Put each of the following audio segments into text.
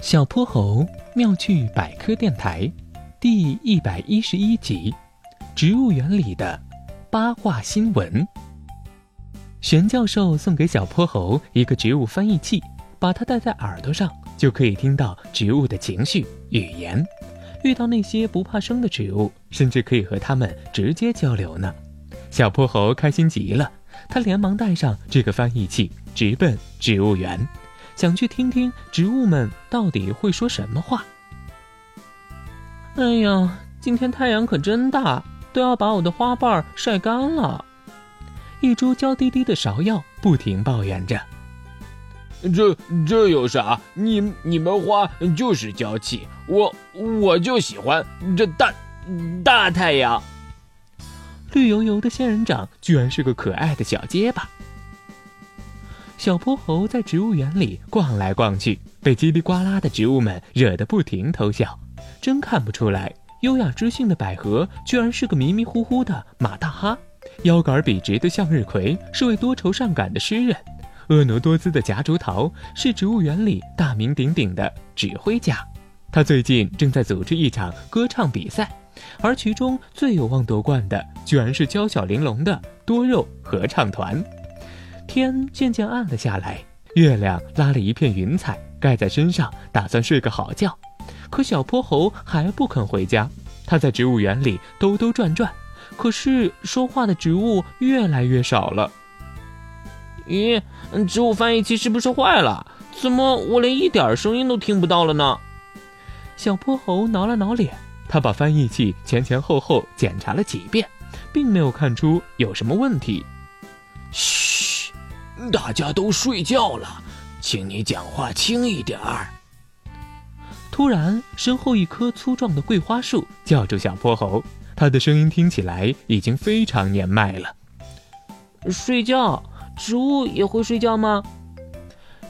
小泼猴妙趣百科电台，第一百一十一集：植物园里的八卦新闻。玄教授送给小泼猴一个植物翻译器，把它戴在耳朵上，就可以听到植物的情绪、语言。遇到那些不怕生的植物，甚至可以和它们直接交流呢。小泼猴开心极了，他连忙带上这个翻译器，直奔植物园。想去听听植物们到底会说什么话。哎呀，今天太阳可真大，都要把我的花瓣晒干了。一株娇滴滴的芍药不停抱怨着：“这这有啥？你你们花就是娇气，我我就喜欢这大大太阳。”绿油油的仙人掌居然是个可爱的小结巴。小泼猴在植物园里逛来逛去，被叽里呱啦的植物们惹得不停偷笑。真看不出来，优雅知性的百合居然是个迷迷糊糊的马大哈；腰杆笔直的向日葵是位多愁善感的诗人；婀娜多姿的夹竹桃是植物园里大名鼎鼎的指挥家。他最近正在组织一场歌唱比赛，而其中最有望夺冠的，居然是娇小玲珑的多肉合唱团。天渐渐暗了下来，月亮拉了一片云彩盖在身上，打算睡个好觉。可小泼猴还不肯回家，他在植物园里兜兜转转，可是说话的植物越来越少了。咦，植物翻译器是不是坏了？怎么我连一点声音都听不到了呢？小泼猴挠了挠脸，他把翻译器前前后后检查了几遍，并没有看出有什么问题。嘘。大家都睡觉了，请你讲话轻一点儿。突然，身后一棵粗壮的桂花树叫住小泼猴，它的声音听起来已经非常年迈了。睡觉？植物也会睡觉吗？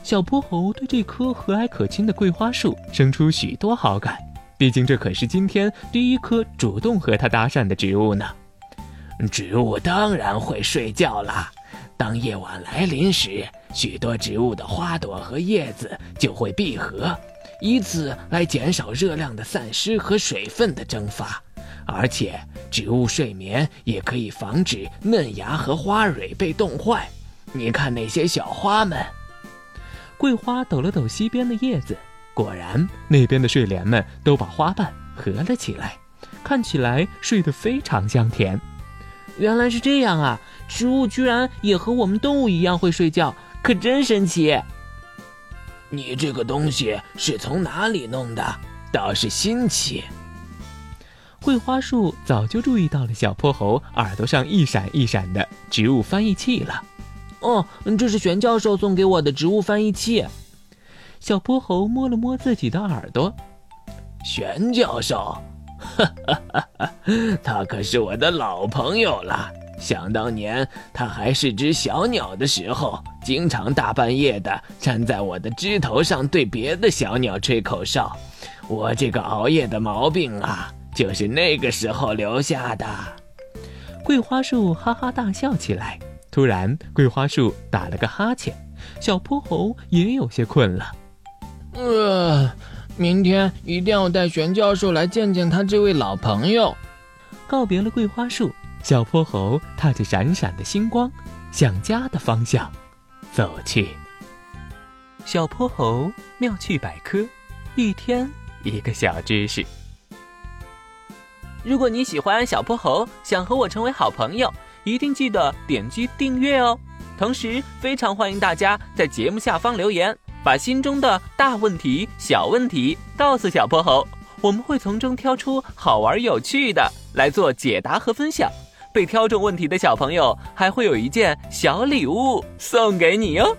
小泼猴对这棵和蔼可亲的桂花树生出许多好感，毕竟这可是今天第一棵主动和他搭讪的植物呢。植物当然会睡觉啦。当夜晚来临时，许多植物的花朵和叶子就会闭合，以此来减少热量的散失和水分的蒸发。而且，植物睡眠也可以防止嫩芽和花蕊被冻坏。你看那些小花们，桂花抖了抖西边的叶子，果然，那边的睡莲们都把花瓣合了起来，看起来睡得非常香甜。原来是这样啊！植物居然也和我们动物一样会睡觉，可真神奇！你这个东西是从哪里弄的？倒是新奇。桂花树早就注意到了小泼猴耳朵上一闪一闪的植物翻译器了。哦，这是玄教授送给我的植物翻译器。小泼猴摸了摸自己的耳朵，玄教授，哈哈哈哈，他可是我的老朋友了。想当年，它还是只小鸟的时候，经常大半夜的站在我的枝头上对别的小鸟吹口哨。我这个熬夜的毛病啊，就是那个时候留下的。桂花树哈哈大笑起来。突然，桂花树打了个哈欠，小泼猴也有些困了。呃，明天一定要带玄教授来见见他这位老朋友。告别了桂花树。小泼猴踏着闪闪的星光，向家的方向走去。小泼猴妙趣百科，一天一个小知识。如果你喜欢小泼猴，想和我成为好朋友，一定记得点击订阅哦。同时，非常欢迎大家在节目下方留言，把心中的大问题、小问题告诉小泼猴，我们会从中挑出好玩有趣的来做解答和分享。被挑中问题的小朋友还会有一件小礼物送给你哟。